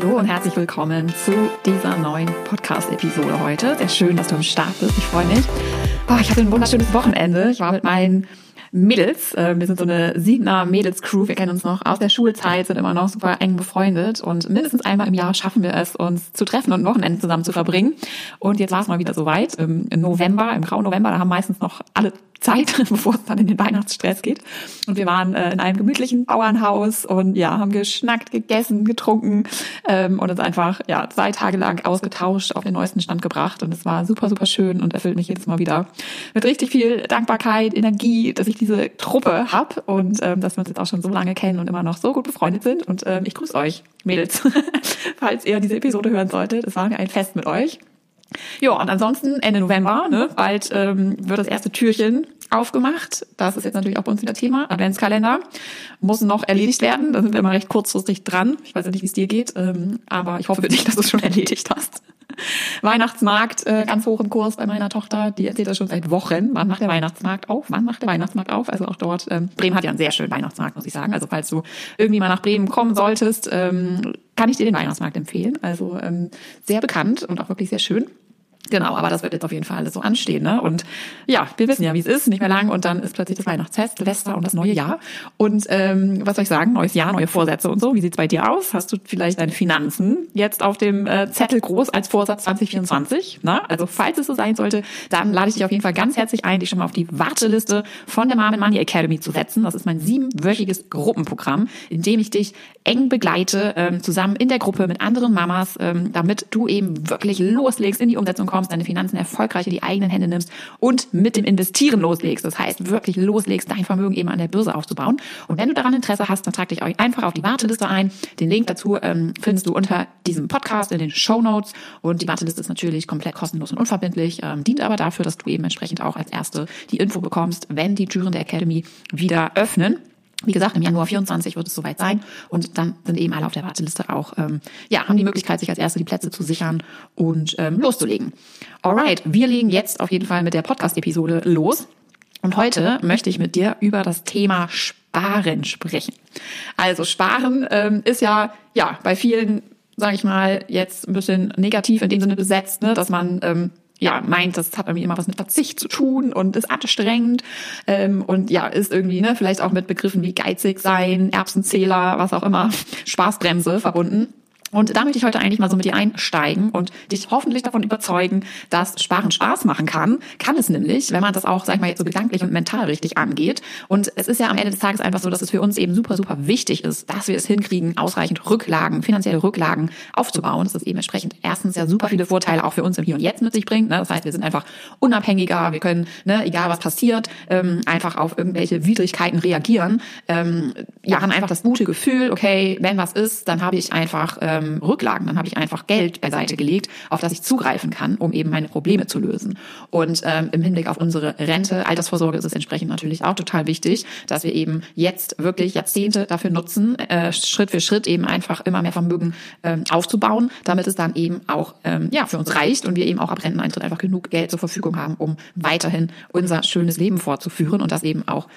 Hallo und herzlich willkommen zu dieser neuen Podcast-Episode heute. Sehr schön, dass du am Start bist. Ich freue mich. Oh, ich hatte ein wunderschönes Wochenende. Ich war mit meinen Mädels. Äh, wir sind so eine Siebener Mädels-Crew. Wir kennen uns noch aus der Schulzeit, sind immer noch super eng befreundet und mindestens einmal im Jahr schaffen wir es, uns zu treffen und Wochenende zusammen zu verbringen. Und jetzt war es mal wieder soweit. Im November, im grauen November, da haben meistens noch alle Zeit, bevor es dann in den Weihnachtsstress geht. Und wir waren äh, in einem gemütlichen Bauernhaus und ja, haben geschnackt, gegessen, getrunken ähm, und uns einfach ja zwei Tage lang ausgetauscht, auf den neuesten Stand gebracht. Und es war super, super schön und erfüllt mich jedes Mal wieder mit richtig viel Dankbarkeit, Energie, dass ich diese Truppe hab und ähm, dass wir uns jetzt auch schon so lange kennen und immer noch so gut befreundet sind. Und ähm, ich grüße euch, Mädels, falls ihr diese Episode hören solltet. Es war mir ein Fest mit euch. Ja, und ansonsten Ende November, ne, bald ähm, wird das erste Türchen aufgemacht. Das ist jetzt natürlich auch bei uns wieder Thema. Adventskalender muss noch erledigt werden. Da sind wir immer recht kurzfristig dran. Ich weiß ja nicht, wie es dir geht, ähm, aber ich hoffe für dich, dass du es schon erledigt hast. Weihnachtsmarkt äh, ganz hoch im Kurs bei meiner Tochter. Die erzählt das schon seit Wochen. Wann macht der Weihnachtsmarkt auf? Wann macht der Weihnachtsmarkt auf? Also auch dort. Ähm, Bremen hat ja einen sehr schönen Weihnachtsmarkt, muss ich sagen. Also falls du irgendwie mal nach Bremen kommen solltest, ähm, kann ich dir den Weihnachtsmarkt empfehlen. Also ähm, sehr bekannt und auch wirklich sehr schön. Genau, aber das wird jetzt auf jeden Fall alles so anstehen. Ne? Und ja, wir wissen ja, wie es ist, nicht mehr lang. Und dann ist plötzlich das Weihnachtsfest, Silvester und das neue Jahr. Und ähm, was soll ich sagen? Neues Jahr, neue Vorsätze und so. Wie sieht's bei dir aus? Hast du vielleicht deine Finanzen jetzt auf dem äh, Zettel groß als Vorsatz 2024? Na? Also falls es so sein sollte, dann lade ich dich auf jeden Fall ganz herzlich ein, dich schon mal auf die Warteliste von der Mom Money Academy zu setzen. Das ist mein siebenwöchiges Gruppenprogramm, in dem ich dich eng begleite, ähm, zusammen in der Gruppe mit anderen Mamas, ähm, damit du eben wirklich loslegst, in die Umsetzung kommst deine Finanzen erfolgreich in die eigenen Hände nimmst und mit dem Investieren loslegst. Das heißt, wirklich loslegst, dein Vermögen eben an der Börse aufzubauen. Und wenn du daran Interesse hast, dann trag dich einfach auf die Warteliste ein. Den Link dazu ähm, findest du unter diesem Podcast in den Show Notes. Und die Warteliste ist natürlich komplett kostenlos und unverbindlich, ähm, dient aber dafür, dass du eben entsprechend auch als Erste die Info bekommst, wenn die Türen der Academy wieder öffnen. Wie gesagt, im Januar 24 wird es soweit sein und dann sind eben alle auf der Warteliste auch, ähm, ja, haben die Möglichkeit, sich als Erste die Plätze zu sichern und ähm, loszulegen. Alright, wir legen jetzt auf jeden Fall mit der Podcast-Episode los. Und heute möchte ich mit dir über das Thema Sparen sprechen. Also Sparen ähm, ist ja, ja, bei vielen sage ich mal, jetzt ein bisschen negativ in dem Sinne besetzt, ne, dass man ähm, ja, meint, das hat irgendwie immer was mit Verzicht zu tun und ist anstrengend ähm, und ja, ist irgendwie, ne, vielleicht auch mit Begriffen wie geizig sein, Erbsenzähler, was auch immer, Spaßbremse verbunden. Und da möchte ich heute eigentlich mal so mit dir einsteigen und dich hoffentlich davon überzeugen, dass Sparen Spaß machen kann. Kann es nämlich, wenn man das auch, sag ich mal, jetzt so gedanklich und mental richtig angeht. Und es ist ja am Ende des Tages einfach so, dass es für uns eben super, super wichtig ist, dass wir es hinkriegen, ausreichend Rücklagen, finanzielle Rücklagen aufzubauen. Das ist eben entsprechend erstens ja super viele Vorteile auch für uns im Hier und Jetzt mit sich bringt. Ne? Das heißt, wir sind einfach unabhängiger, wir können, ne, egal was passiert, ähm, einfach auf irgendwelche Widrigkeiten reagieren. Ähm, ja, haben einfach das gute Gefühl, okay, wenn was ist, dann habe ich einfach äh, ähm, Rücklagen. Dann habe ich einfach Geld beiseite gelegt, auf das ich zugreifen kann, um eben meine Probleme zu lösen. Und ähm, im Hinblick auf unsere Rente, Altersvorsorge ist es entsprechend natürlich auch total wichtig, dass wir eben jetzt wirklich Jahrzehnte dafür nutzen, äh, Schritt für Schritt eben einfach immer mehr Vermögen ähm, aufzubauen, damit es dann eben auch ähm, ja für uns reicht und wir eben auch ab Renteneintritt einfach genug Geld zur Verfügung haben, um weiterhin unser schönes Leben fortzuführen und das eben auch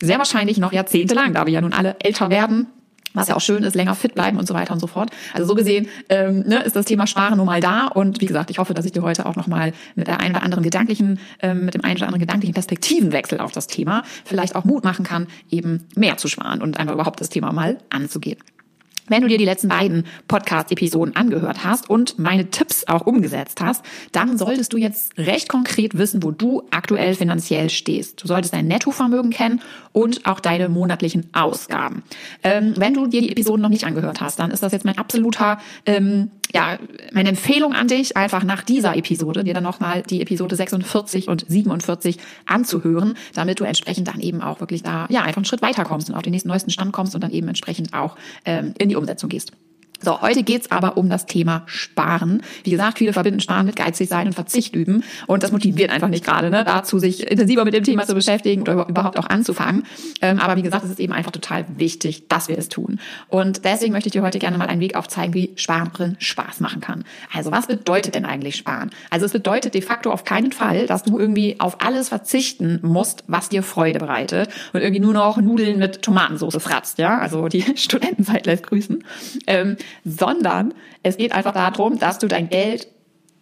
sehr wahrscheinlich noch jahrzehntelang, da wir ja nun alle älter werden, was ja auch schön ist, länger fit bleiben und so weiter und so fort. Also so gesehen ähm, ne, ist das Thema Sparen nun mal da und wie gesagt, ich hoffe, dass ich dir heute auch nochmal mit der einen oder anderen gedanklichen, ähm, mit dem einen oder anderen gedanklichen Perspektivenwechsel auf das Thema vielleicht auch Mut machen kann, eben mehr zu sparen und einfach überhaupt das Thema mal anzugehen. Wenn du dir die letzten beiden Podcast-Episoden angehört hast und meine Tipps auch umgesetzt hast, dann solltest du jetzt recht konkret wissen, wo du aktuell finanziell stehst. Du solltest dein Nettovermögen kennen und auch deine monatlichen Ausgaben. Ähm, wenn du dir die Episoden noch nicht angehört hast, dann ist das jetzt mein absoluter ähm, ja, meine Empfehlung an dich, einfach nach dieser Episode dir dann nochmal die Episode 46 und 47 anzuhören, damit du entsprechend dann eben auch wirklich da, ja, einfach einen Schritt weiterkommst und auf den nächsten neuesten Stand kommst und dann eben entsprechend auch ähm, in die Umsetzung gehst. So, heute geht's aber um das Thema Sparen. Wie gesagt, viele verbinden Sparen mit geizig sein und Verzicht üben. Und das motiviert einfach nicht gerade ne, dazu, sich intensiver mit dem Thema zu beschäftigen oder überhaupt auch anzufangen. Ähm, aber wie gesagt, es ist eben einfach total wichtig, dass wir es tun. Und deswegen möchte ich dir heute gerne mal einen Weg aufzeigen, wie Sparen Spaß machen kann. Also was bedeutet denn eigentlich Sparen? Also es bedeutet de facto auf keinen Fall, dass du irgendwie auf alles verzichten musst, was dir Freude bereitet und irgendwie nur noch Nudeln mit Tomatensauce fratzt. Ja, also die Studentenzeit lässt grüßen. Ähm, sondern es geht einfach darum, dass du dein Geld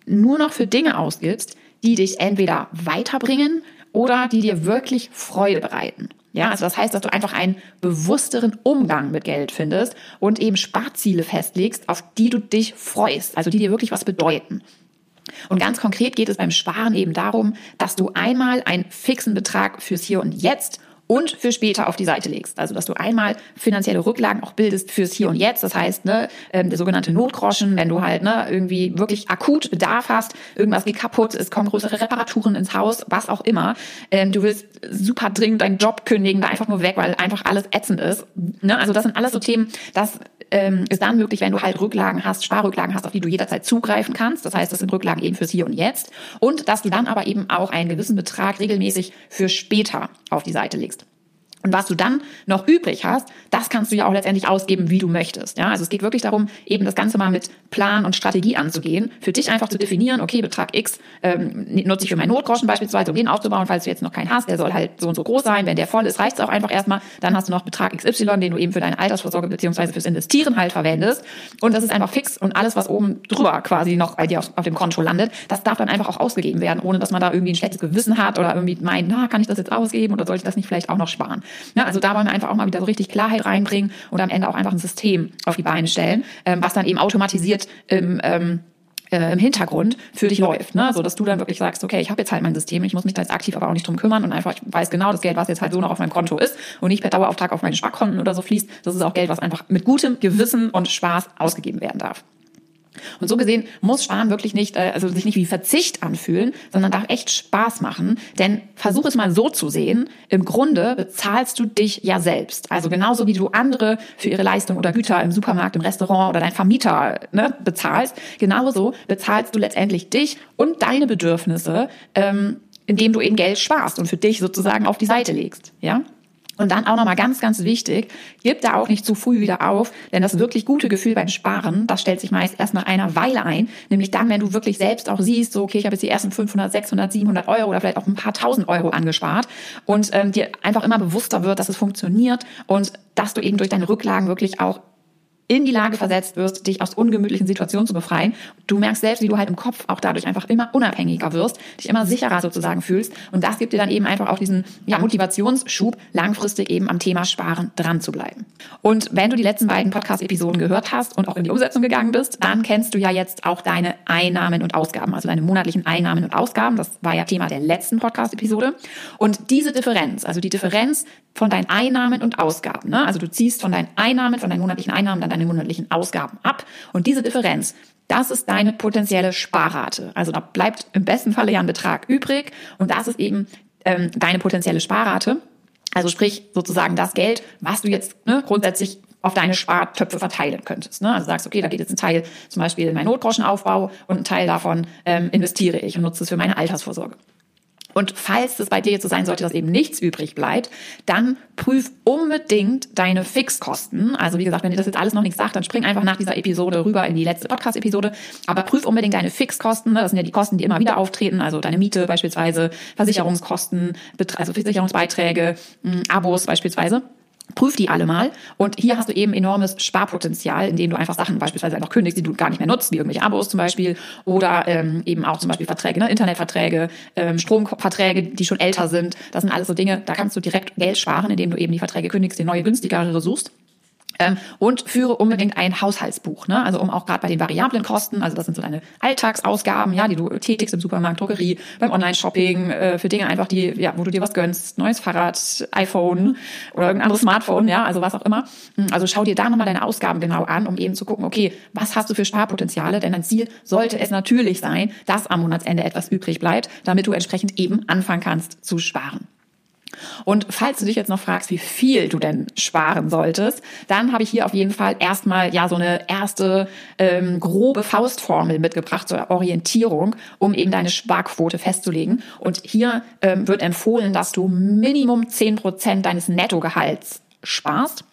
nur noch für Dinge ausgibst, die dich entweder weiterbringen oder die dir wirklich Freude bereiten. Ja, also das heißt, dass du einfach einen bewussteren Umgang mit Geld findest und eben Sparziele festlegst, auf die du dich freust, also die dir wirklich was bedeuten. Und ganz konkret geht es beim Sparen eben darum, dass du einmal einen fixen Betrag fürs Hier und Jetzt und für später auf die Seite legst. Also dass du einmal finanzielle Rücklagen auch bildest fürs Hier und Jetzt. Das heißt, ne, ähm, der sogenannte Notgroschen, wenn du halt ne, irgendwie wirklich akut Bedarf hast, irgendwas geht kaputt, es kommen größere Reparaturen ins Haus, was auch immer. Ähm, du willst super dringend deinen Job kündigen, da einfach nur weg, weil einfach alles ätzend ist. Ne? Also das sind alles so Themen, das ähm, ist dann möglich, wenn du halt Rücklagen hast, Sparrücklagen hast, auf die du jederzeit zugreifen kannst. Das heißt, das sind Rücklagen eben fürs Hier und Jetzt. Und dass du dann aber eben auch einen gewissen Betrag regelmäßig für später auf die Seite legst. Und was du dann noch übrig hast, das kannst du ja auch letztendlich ausgeben, wie du möchtest. Ja, also es geht wirklich darum, eben das Ganze mal mit Plan und Strategie anzugehen. Für dich einfach zu definieren, okay, Betrag X ähm, nutze ich für meinen Notgroschen beispielsweise, um den aufzubauen, falls du jetzt noch keinen hast. Der soll halt so und so groß sein. Wenn der voll ist, reicht es auch einfach erstmal. Dann hast du noch Betrag XY, den du eben für deine Altersvorsorge beziehungsweise fürs Investieren halt verwendest. Und das ist einfach fix und alles, was oben drüber quasi noch bei dir auf, auf dem Konto landet, das darf dann einfach auch ausgegeben werden, ohne dass man da irgendwie ein schlechtes Gewissen hat oder irgendwie meint, na, kann ich das jetzt ausgeben oder sollte ich das nicht vielleicht auch noch sparen? Ja, also da wollen wir einfach auch mal wieder so richtig Klarheit reinbringen und am Ende auch einfach ein System auf die Beine stellen, ähm, was dann eben automatisiert im ähm, äh, im Hintergrund für dich läuft, ne? so dass du dann wirklich sagst, okay, ich habe jetzt halt mein System, ich muss mich da jetzt aktiv aber auch nicht drum kümmern und einfach ich weiß genau, das Geld, was jetzt halt so noch auf meinem Konto ist und nicht per Dauerauftrag auf meine Sparkonten oder so fließt, das ist auch Geld, was einfach mit gutem Gewissen und Spaß ausgegeben werden darf. Und so gesehen muss Sparen wirklich nicht, äh, also sich nicht wie Verzicht anfühlen, sondern darf echt Spaß machen. Denn versuch es mal so zu sehen. Im Grunde bezahlst du dich ja selbst. Also genauso wie du andere für ihre Leistung oder Güter im Supermarkt, im Restaurant oder dein Vermieter ne, bezahlst, genauso bezahlst du letztendlich dich und deine Bedürfnisse, ähm, indem du eben Geld sparst und für dich sozusagen auf die Seite legst. Ja? Und dann auch nochmal ganz, ganz wichtig, gib da auch nicht zu früh wieder auf, denn das wirklich gute Gefühl beim Sparen, das stellt sich meist erst nach einer Weile ein, nämlich dann, wenn du wirklich selbst auch siehst, so, okay, ich habe jetzt die ersten 500, 600, 700 Euro oder vielleicht auch ein paar tausend Euro angespart. Und ähm, dir einfach immer bewusster wird, dass es funktioniert und dass du eben durch deine Rücklagen wirklich auch in die Lage versetzt wirst, dich aus ungemütlichen Situationen zu befreien. Du merkst selbst, wie du halt im Kopf auch dadurch einfach immer unabhängiger wirst, dich immer sicherer sozusagen fühlst. Und das gibt dir dann eben einfach auch diesen ja, Motivationsschub, langfristig eben am Thema Sparen dran zu bleiben. Und wenn du die letzten beiden Podcast-Episoden gehört hast und auch in die Umsetzung gegangen bist, dann kennst du ja jetzt auch deine Einnahmen und Ausgaben, also deine monatlichen Einnahmen und Ausgaben. Das war ja Thema der letzten Podcast-Episode. Und diese Differenz, also die Differenz von deinen Einnahmen und Ausgaben, ne? also du ziehst von deinen Einnahmen, von deinen monatlichen Einnahmen dann deine monatlichen Ausgaben ab. Und diese Differenz, das ist deine potenzielle Sparrate. Also da bleibt im besten Falle ja ein Betrag übrig und das ist eben ähm, deine potenzielle Sparrate. Also sprich sozusagen das Geld, was du jetzt ne, grundsätzlich auf deine Spartöpfe verteilen könntest. Ne? Also sagst, okay, da geht jetzt ein Teil zum Beispiel in meinen Notgroschenaufbau und ein Teil davon ähm, investiere ich und nutze es für meine Altersvorsorge. Und falls es bei dir jetzt so sein sollte, dass eben nichts übrig bleibt, dann prüf unbedingt deine Fixkosten. Also wie gesagt, wenn dir das jetzt alles noch nicht sagt, dann spring einfach nach dieser Episode rüber in die letzte Podcast-Episode. Aber prüf unbedingt deine Fixkosten. Das sind ja die Kosten, die immer wieder auftreten. Also deine Miete beispielsweise, Versicherungskosten, also Versicherungsbeiträge, Abos beispielsweise. Prüf die alle mal. Und hier hast du eben enormes Sparpotenzial, indem du einfach Sachen beispielsweise einfach kündigst, die du gar nicht mehr nutzt, wie irgendwelche Abos zum Beispiel. Oder ähm, eben auch zum Beispiel Verträge, ne? Internetverträge, ähm, Stromverträge, die schon älter sind. Das sind alles so Dinge, da kannst du direkt Geld sparen, indem du eben die Verträge kündigst, die neue günstigere suchst. Ähm, und führe unbedingt ein Haushaltsbuch, ne? also um auch gerade bei den variablen Kosten, also das sind so deine Alltagsausgaben, ja, die du tätigst im Supermarkt, Drogerie, beim Online-Shopping, äh, für Dinge einfach, die, ja, wo du dir was gönnst, neues Fahrrad, iPhone oder irgendein anderes Smartphone, ja, also was auch immer. Hm, also schau dir da nochmal deine Ausgaben genau an, um eben zu gucken, okay, was hast du für Sparpotenziale? Denn dein Ziel sollte es natürlich sein, dass am Monatsende etwas übrig bleibt, damit du entsprechend eben anfangen kannst zu sparen. Und falls du dich jetzt noch fragst, wie viel du denn sparen solltest, dann habe ich hier auf jeden Fall erstmal ja so eine erste ähm, grobe Faustformel mitgebracht zur Orientierung, um eben deine Sparquote festzulegen. Und hier ähm, wird empfohlen, dass du Minimum zehn Prozent deines Nettogehalts sparst.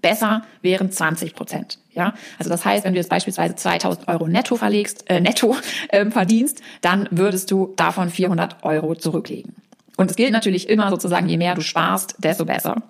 Besser wären 20 Prozent. Ja, also das heißt, wenn du jetzt beispielsweise 2000 Euro netto verlegst, äh, netto äh, verdienst, dann würdest du davon 400 Euro zurücklegen. Und es gilt natürlich immer sozusagen, je mehr du sparst, desto besser.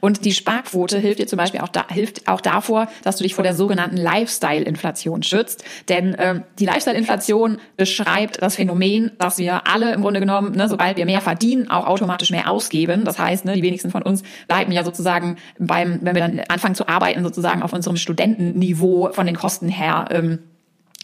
Und die Sparquote hilft dir zum Beispiel auch, da, hilft auch davor, dass du dich vor der sogenannten Lifestyle-Inflation schützt. Denn ähm, die Lifestyle-Inflation beschreibt das Phänomen, dass wir alle im Grunde genommen, ne, sobald wir mehr verdienen, auch automatisch mehr ausgeben. Das heißt, ne, die wenigsten von uns bleiben ja sozusagen beim, wenn wir dann anfangen zu arbeiten, sozusagen auf unserem Studentenniveau von den Kosten her ähm,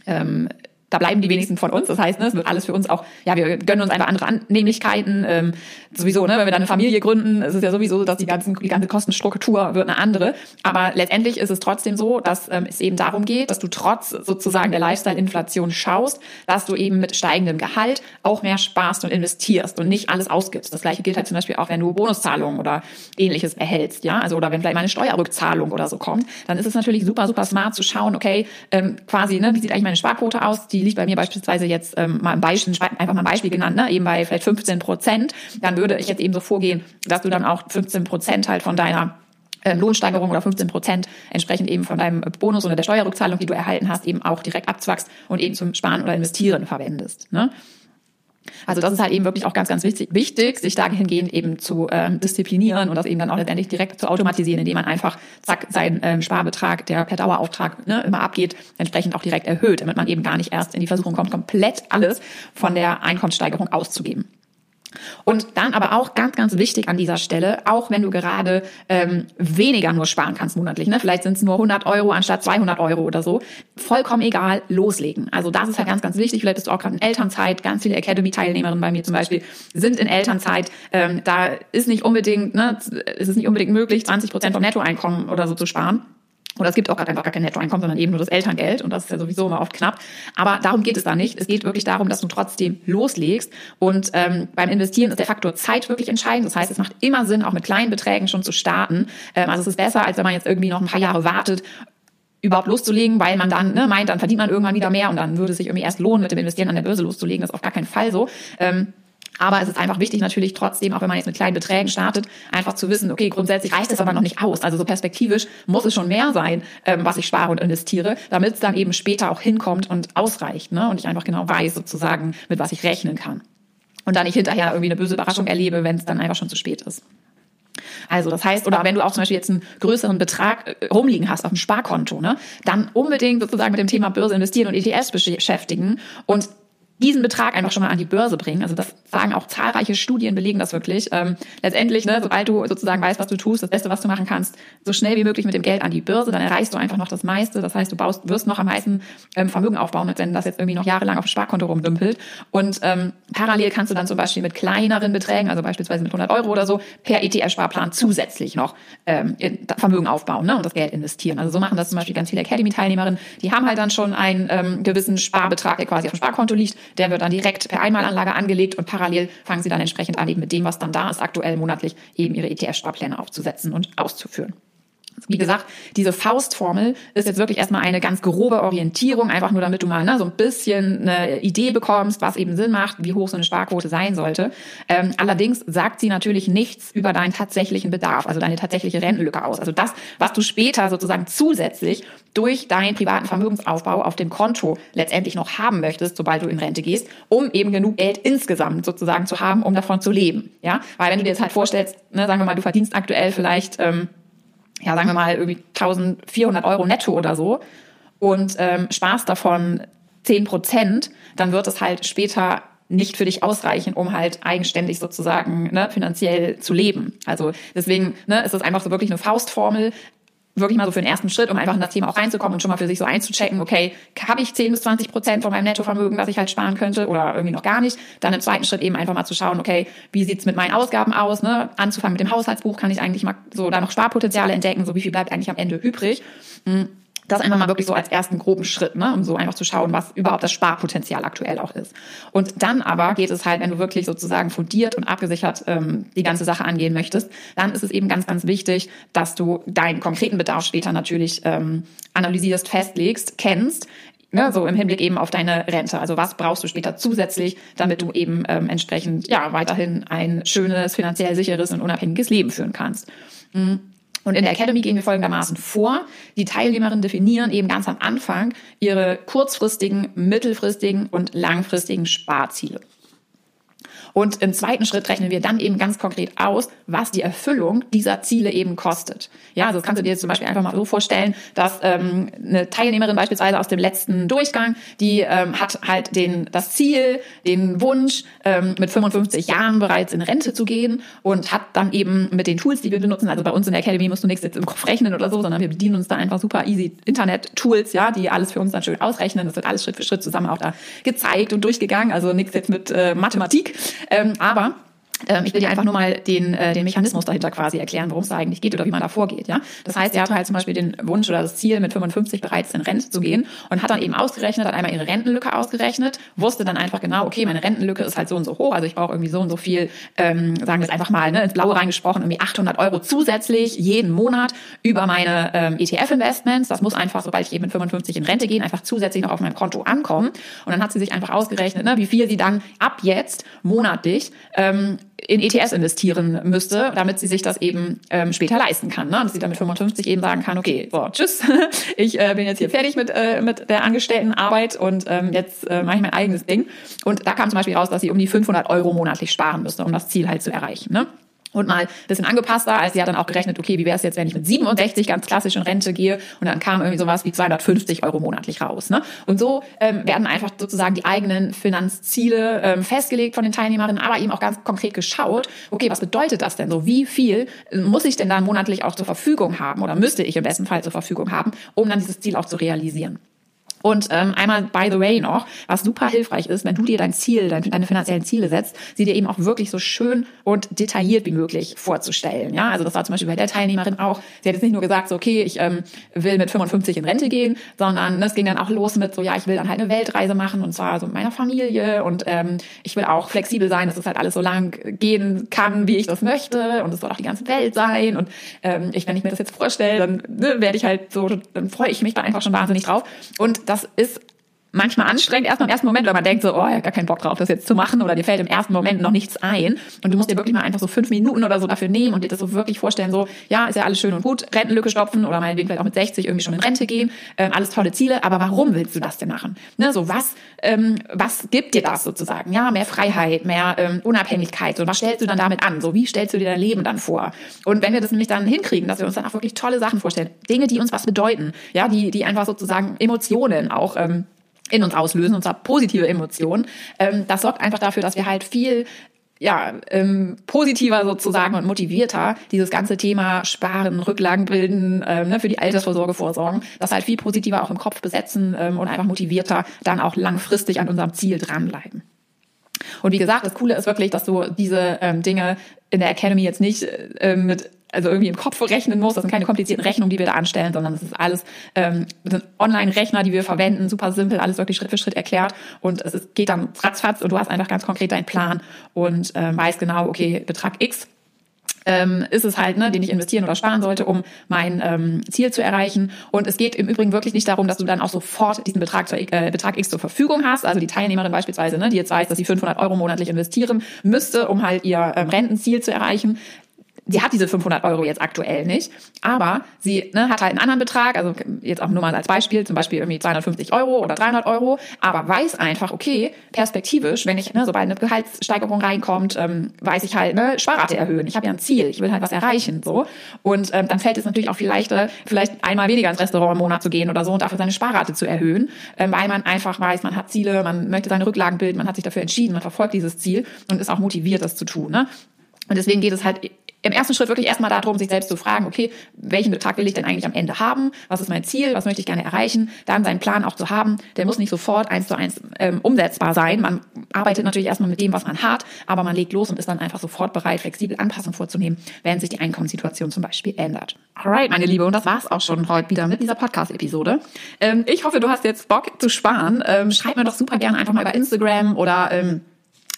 ähm, da bleiben die wenigsten von uns. Das heißt, ne, es wird alles für uns auch, ja, wir gönnen uns einfach andere Annehmlichkeiten. Ähm, sowieso, ne, wenn wir dann eine Familie gründen, ist es ja sowieso, dass die, ganzen, die ganze Kostenstruktur wird eine andere. Aber letztendlich ist es trotzdem so, dass ähm, es eben darum geht, dass du trotz sozusagen der Lifestyle-Inflation schaust, dass du eben mit steigendem Gehalt auch mehr sparst und investierst und nicht alles ausgibst. Das gleiche gilt halt zum Beispiel auch, wenn du Bonuszahlungen oder ähnliches erhältst, ja, also oder wenn vielleicht mal eine Steuerrückzahlung oder so kommt, dann ist es natürlich super, super smart zu schauen, okay, ähm, quasi, ne, wie sieht eigentlich meine Sparquote aus? Die liegt bei mir beispielsweise jetzt ähm, mal ein Beispiel, einfach mal ein Beispiel genannt, ne, eben bei vielleicht 15 Prozent, dann würde ich jetzt eben so vorgehen, dass du dann auch 15 Prozent halt von deiner ähm, Lohnsteigerung oder 15 Prozent entsprechend eben von deinem Bonus oder der Steuerrückzahlung, die du erhalten hast, eben auch direkt abzwackst und eben zum Sparen oder Investieren verwendest. Ne? Also das ist halt eben wirklich auch ganz, ganz wichtig, wichtig sich dahingehend eben zu ähm, disziplinieren und das eben dann auch letztendlich direkt zu automatisieren, indem man einfach, zack, seinen ähm, Sparbetrag, der per Dauerauftrag ne, immer abgeht, entsprechend auch direkt erhöht, damit man eben gar nicht erst in die Versuchung kommt, komplett alles von der Einkommenssteigerung auszugeben. Und dann aber auch ganz, ganz wichtig an dieser Stelle, auch wenn du gerade ähm, weniger nur sparen kannst monatlich, ne? vielleicht sind es nur 100 Euro anstatt 200 Euro oder so, vollkommen egal, loslegen. Also das ist halt ganz, ganz wichtig. Vielleicht bist du auch gerade in Elternzeit. Ganz viele Academy-Teilnehmerinnen bei mir zum Beispiel sind in Elternzeit. Ähm, da ist nicht unbedingt, ne, ist es nicht unbedingt möglich, 20 Prozent vom Nettoeinkommen oder so zu sparen. Oder es gibt auch gerade einfach gar kein Nettoeinkommen, sondern eben nur das Elterngeld. Und das ist ja sowieso immer oft knapp. Aber darum geht es da nicht. Es geht wirklich darum, dass du trotzdem loslegst. Und ähm, beim Investieren ist der Faktor Zeit wirklich entscheidend. Das heißt, es macht immer Sinn, auch mit kleinen Beträgen schon zu starten. Ähm, also es ist besser, als wenn man jetzt irgendwie noch ein paar Jahre wartet, überhaupt loszulegen, weil man dann ne, meint, dann verdient man irgendwann wieder mehr und dann würde es sich irgendwie erst lohnen, mit dem Investieren an der Börse loszulegen. Das ist auf gar keinen Fall so. Ähm, aber es ist einfach wichtig natürlich trotzdem, auch wenn man jetzt mit kleinen Beträgen startet, einfach zu wissen, okay, grundsätzlich reicht es aber noch nicht aus. Also so perspektivisch muss es schon mehr sein, ähm, was ich spare und investiere, damit es dann eben später auch hinkommt und ausreicht. Ne? Und ich einfach genau weiß sozusagen, mit was ich rechnen kann. Und dann nicht hinterher irgendwie eine böse Überraschung erlebe, wenn es dann einfach schon zu spät ist. Also das heißt, oder wenn du auch zum Beispiel jetzt einen größeren Betrag äh, rumliegen hast auf dem Sparkonto, ne, dann unbedingt sozusagen mit dem Thema Börse investieren und ETFs beschäftigen und diesen Betrag einfach schon mal an die Börse bringen. Also das sagen auch zahlreiche Studien, belegen das wirklich. Ähm, letztendlich, ne, sobald du sozusagen weißt, was du tust, das Beste, was du machen kannst, so schnell wie möglich mit dem Geld an die Börse, dann erreichst du einfach noch das meiste. Das heißt, du baust, wirst noch am meisten ähm, Vermögen aufbauen, wenn das jetzt irgendwie noch jahrelang auf dem Sparkonto rumdümpelt. Und ähm, parallel kannst du dann zum Beispiel mit kleineren Beträgen, also beispielsweise mit 100 Euro oder so, per ETF-Sparplan zusätzlich noch ähm, Vermögen aufbauen ne, und das Geld investieren. Also so machen das zum Beispiel ganz viele Academy-Teilnehmerinnen. Die haben halt dann schon einen ähm, gewissen Sparbetrag, der quasi auf dem Sparkonto liegt der wird dann direkt per Einmalanlage angelegt und parallel fangen Sie dann entsprechend an, eben mit dem, was dann da ist, aktuell monatlich eben Ihre ETF-Sparpläne aufzusetzen und auszuführen. Wie gesagt, diese Faustformel ist jetzt wirklich erstmal eine ganz grobe Orientierung, einfach nur damit du mal ne, so ein bisschen eine Idee bekommst, was eben Sinn macht, wie hoch so eine Sparquote sein sollte. Ähm, allerdings sagt sie natürlich nichts über deinen tatsächlichen Bedarf, also deine tatsächliche Rentenlücke aus. Also das, was du später sozusagen zusätzlich durch deinen privaten Vermögensaufbau auf dem Konto letztendlich noch haben möchtest, sobald du in Rente gehst, um eben genug Geld insgesamt sozusagen zu haben, um davon zu leben. Ja, weil wenn du dir jetzt halt vorstellst, ne, sagen wir mal, du verdienst aktuell vielleicht ähm, ja, sagen wir mal, irgendwie 1400 Euro netto oder so und ähm, sparst davon 10 Prozent, dann wird es halt später nicht für dich ausreichen, um halt eigenständig sozusagen ne, finanziell zu leben. Also deswegen ne, ist es einfach so wirklich eine Faustformel, wirklich mal so für den ersten Schritt, um einfach in das Thema auch reinzukommen und schon mal für sich so einzuchecken, okay, habe ich 10 bis 20 Prozent von meinem Nettovermögen, was ich halt sparen könnte oder irgendwie noch gar nicht. Dann im zweiten Schritt eben einfach mal zu schauen, okay, wie sieht's mit meinen Ausgaben aus, ne? Anzufangen mit dem Haushaltsbuch, kann ich eigentlich mal so da noch Sparpotenziale entdecken, so wie viel bleibt eigentlich am Ende übrig. Hm das einfach mal wirklich so als ersten groben Schritt, ne, um so einfach zu schauen, was überhaupt das Sparpotenzial aktuell auch ist. Und dann aber geht es halt, wenn du wirklich sozusagen fundiert und abgesichert ähm, die ganze Sache angehen möchtest, dann ist es eben ganz, ganz wichtig, dass du deinen konkreten Bedarf später natürlich ähm, analysierst, festlegst, kennst, Ne, so im Hinblick eben auf deine Rente. Also was brauchst du später zusätzlich, damit du eben ähm, entsprechend ja weiterhin ein schönes, finanziell sicheres und unabhängiges Leben führen kannst. Mhm. Und in der Academy gehen wir folgendermaßen vor. Die Teilnehmerinnen definieren eben ganz am Anfang ihre kurzfristigen, mittelfristigen und langfristigen Sparziele. Und im zweiten Schritt rechnen wir dann eben ganz konkret aus, was die Erfüllung dieser Ziele eben kostet. Ja, also das kannst du dir jetzt zum Beispiel einfach mal so vorstellen, dass ähm, eine Teilnehmerin beispielsweise aus dem letzten Durchgang, die ähm, hat halt den, das Ziel, den Wunsch, ähm, mit 55 Jahren bereits in Rente zu gehen und hat dann eben mit den Tools, die wir benutzen, also bei uns in der Academy musst du nichts jetzt im Kopf rechnen oder so, sondern wir bedienen uns da einfach super easy Internet-Tools, ja, die alles für uns dann schön ausrechnen. Das wird alles Schritt für Schritt zusammen auch da gezeigt und durchgegangen. Also nichts jetzt mit äh, Mathematik. Ähm, aber ich will dir einfach nur mal den, äh, den Mechanismus dahinter quasi erklären, worum es da eigentlich geht oder wie man da vorgeht. Ja? Das heißt, er hatte halt zum Beispiel den Wunsch oder das Ziel, mit 55 bereits in Rente zu gehen und hat dann eben ausgerechnet, hat einmal ihre Rentenlücke ausgerechnet, wusste dann einfach genau, okay, meine Rentenlücke ist halt so und so hoch, also ich brauche irgendwie so und so viel, ähm, sagen wir es einfach mal, ne, ins Blaue reingesprochen, irgendwie 800 Euro zusätzlich jeden Monat über meine ähm, ETF-Investments. Das muss einfach, sobald ich eben mit 55 in Rente gehe, einfach zusätzlich noch auf meinem Konto ankommen. Und dann hat sie sich einfach ausgerechnet, ne, wie viel sie dann ab jetzt monatlich ähm, in ETS investieren müsste, damit sie sich das eben ähm, später leisten kann. Ne? Dass sie dann mit 55 eben sagen kann, okay, so, tschüss, ich äh, bin jetzt hier fertig mit, äh, mit der Angestelltenarbeit und ähm, jetzt äh, mache ich mein eigenes Ding. Und da kam zum Beispiel raus, dass sie um die 500 Euro monatlich sparen müsste, um das Ziel halt zu erreichen. Ne? Und mal ein bisschen angepasster, als sie hat dann auch gerechnet, okay, wie wäre es jetzt, wenn ich mit 67 ganz klassisch in Rente gehe und dann kam irgendwie sowas wie 250 Euro monatlich raus. Ne? Und so ähm, werden einfach sozusagen die eigenen Finanzziele ähm, festgelegt von den Teilnehmerinnen, aber eben auch ganz konkret geschaut, okay, was bedeutet das denn so? Wie viel muss ich denn dann monatlich auch zur Verfügung haben oder müsste ich im besten Fall zur Verfügung haben, um dann dieses Ziel auch zu realisieren? Und ähm, einmal by the way noch, was super hilfreich ist, wenn du dir dein Ziel, deine, deine finanziellen Ziele setzt, sie dir eben auch wirklich so schön und detailliert wie möglich vorzustellen. Ja, also das war zum Beispiel bei der Teilnehmerin auch. Sie hat jetzt nicht nur gesagt, so okay, ich ähm, will mit 55 in Rente gehen, sondern es ging dann auch los mit so, ja, ich will dann halt eine Weltreise machen und zwar so mit meiner Familie und ähm, ich will auch flexibel sein, dass es halt alles so lang gehen kann, wie ich das möchte und es soll auch die ganze Welt sein und ähm, ich, wenn ich mir das jetzt vorstelle, dann ne, werde ich halt so, dann freue ich mich da einfach schon wahnsinnig drauf und das ist manchmal anstrengend, erstmal im ersten Moment, weil man denkt so, oh, ich habe gar keinen Bock drauf, das jetzt zu machen oder dir fällt im ersten Moment noch nichts ein und du musst dir wirklich mal einfach so fünf Minuten oder so dafür nehmen und dir das so wirklich vorstellen, so, ja, ist ja alles schön und gut, Rentenlücke stopfen oder meinetwegen vielleicht auch mit 60 irgendwie schon in Rente gehen, ähm, alles tolle Ziele, aber warum willst du das denn machen? Ne, so was, ähm, was gibt dir das sozusagen? Ja, mehr Freiheit, mehr ähm, Unabhängigkeit, so was stellst du dann damit an? So wie stellst du dir dein Leben dann vor? Und wenn wir das nämlich dann hinkriegen, dass wir uns dann auch wirklich tolle Sachen vorstellen, Dinge, die uns was bedeuten, ja, die, die einfach sozusagen Emotionen auch ähm, in uns auslösen, und zwar positive Emotionen. Ähm, das sorgt einfach dafür, dass wir halt viel ja, ähm, positiver sozusagen und motivierter dieses ganze Thema Sparen, Rücklagen bilden, ähm, ne, für die Altersvorsorge vorsorgen, das halt viel positiver auch im Kopf besetzen ähm, und einfach motivierter dann auch langfristig an unserem Ziel dranbleiben. Und wie gesagt, das Coole ist wirklich, dass du diese ähm, Dinge in der Academy jetzt nicht äh, mit also irgendwie im Kopf rechnen muss. Das sind keine komplizierten Rechnungen, die wir da anstellen, sondern das ist alles ähm, Online-Rechner, die wir verwenden, super simpel, alles wirklich Schritt für Schritt erklärt. Und es ist, geht dann ratzfatz und du hast einfach ganz konkret deinen Plan und äh, weißt genau, okay, Betrag X ähm, ist es halt, ne, den ich investieren oder sparen sollte, um mein ähm, Ziel zu erreichen. Und es geht im Übrigen wirklich nicht darum, dass du dann auch sofort diesen Betrag, zur, äh, Betrag X zur Verfügung hast. Also die Teilnehmerin beispielsweise, ne, die jetzt weiß, dass sie 500 Euro monatlich investieren müsste, um halt ihr ähm, Rentenziel zu erreichen sie hat diese 500 Euro jetzt aktuell nicht, aber sie ne, hat halt einen anderen Betrag, also jetzt auch nur mal als Beispiel, zum Beispiel irgendwie 250 Euro oder 300 Euro, aber weiß einfach, okay, perspektivisch, wenn ich, ne, sobald eine Gehaltssteigerung reinkommt, ähm, weiß ich halt, ne, Sparrate erhöhen, ich habe ja ein Ziel, ich will halt was erreichen, so. Und ähm, dann fällt es natürlich auch viel leichter, vielleicht einmal weniger ins Restaurant im Monat zu gehen oder so und dafür seine Sparrate zu erhöhen, ähm, weil man einfach weiß, man hat Ziele, man möchte seine Rücklagen bilden, man hat sich dafür entschieden, man verfolgt dieses Ziel und ist auch motiviert, das zu tun. Ne? Und deswegen geht es halt im ersten Schritt wirklich erstmal darum, sich selbst zu fragen, okay, welchen Betrag will ich denn eigentlich am Ende haben? Was ist mein Ziel? Was möchte ich gerne erreichen? Dann seinen Plan auch zu haben. Der muss nicht sofort eins zu eins ähm, umsetzbar sein. Man arbeitet natürlich erstmal mit dem, was man hat, aber man legt los und ist dann einfach sofort bereit, flexibel Anpassungen vorzunehmen, wenn sich die Einkommenssituation zum Beispiel ändert. Alright, meine Liebe, und das war's auch schon heute wieder mit dieser Podcast-Episode. Ähm, ich hoffe, du hast jetzt Bock zu sparen. Ähm, schreib mir doch super gerne einfach mal über Instagram oder ähm,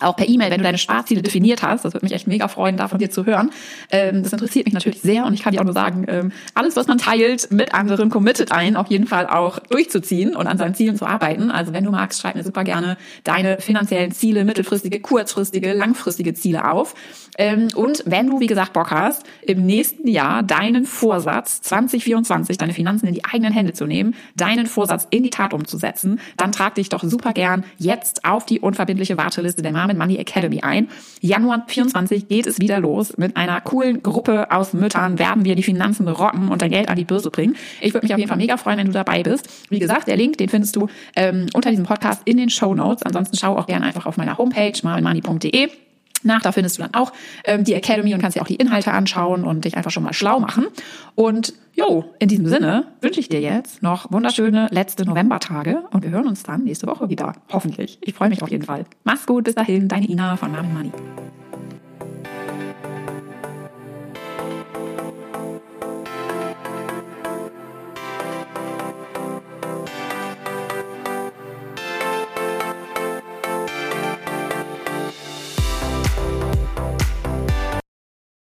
auch per E-Mail, wenn du deine Sparziele definiert hast. Das würde mich echt mega freuen, da von dir zu hören. Ähm, das interessiert mich natürlich sehr und ich kann dir auch nur sagen, ähm, alles, was man teilt mit anderen, committet ein, auf jeden Fall auch durchzuziehen und an seinen Zielen zu arbeiten. Also wenn du magst, schreib mir super gerne deine finanziellen Ziele, mittelfristige, kurzfristige, langfristige Ziele auf. Ähm, und wenn du, wie gesagt, Bock hast, im nächsten Jahr deinen Vorsatz 2024, deine Finanzen in die eigenen Hände zu nehmen, deinen Vorsatz in die Tat umzusetzen, dann trag dich doch super gern jetzt auf die unverbindliche Warteliste der Mama Mom Money Academy ein. Januar 24 geht es wieder los. Mit einer coolen Gruppe aus Müttern werden wir die Finanzen rocken und dein Geld an die Börse bringen. Ich würde mich auf jeden Fall mega freuen, wenn du dabei bist. Wie gesagt, der Link, den findest du ähm, unter diesem Podcast in den Show Notes. Ansonsten schau auch gerne einfach auf meiner Homepage marvelmoney.de nach. Da findest du dann auch ähm, die Academy und kannst dir auch die Inhalte anschauen und dich einfach schon mal schlau machen. Und jo, in diesem Sinne wünsche ich dir jetzt noch wunderschöne letzte Novembertage und wir hören uns dann nächste Woche wieder. Hoffentlich. Ich freue mich auf jeden Fall. Mach's gut, bis dahin, deine Ina von Mami Money.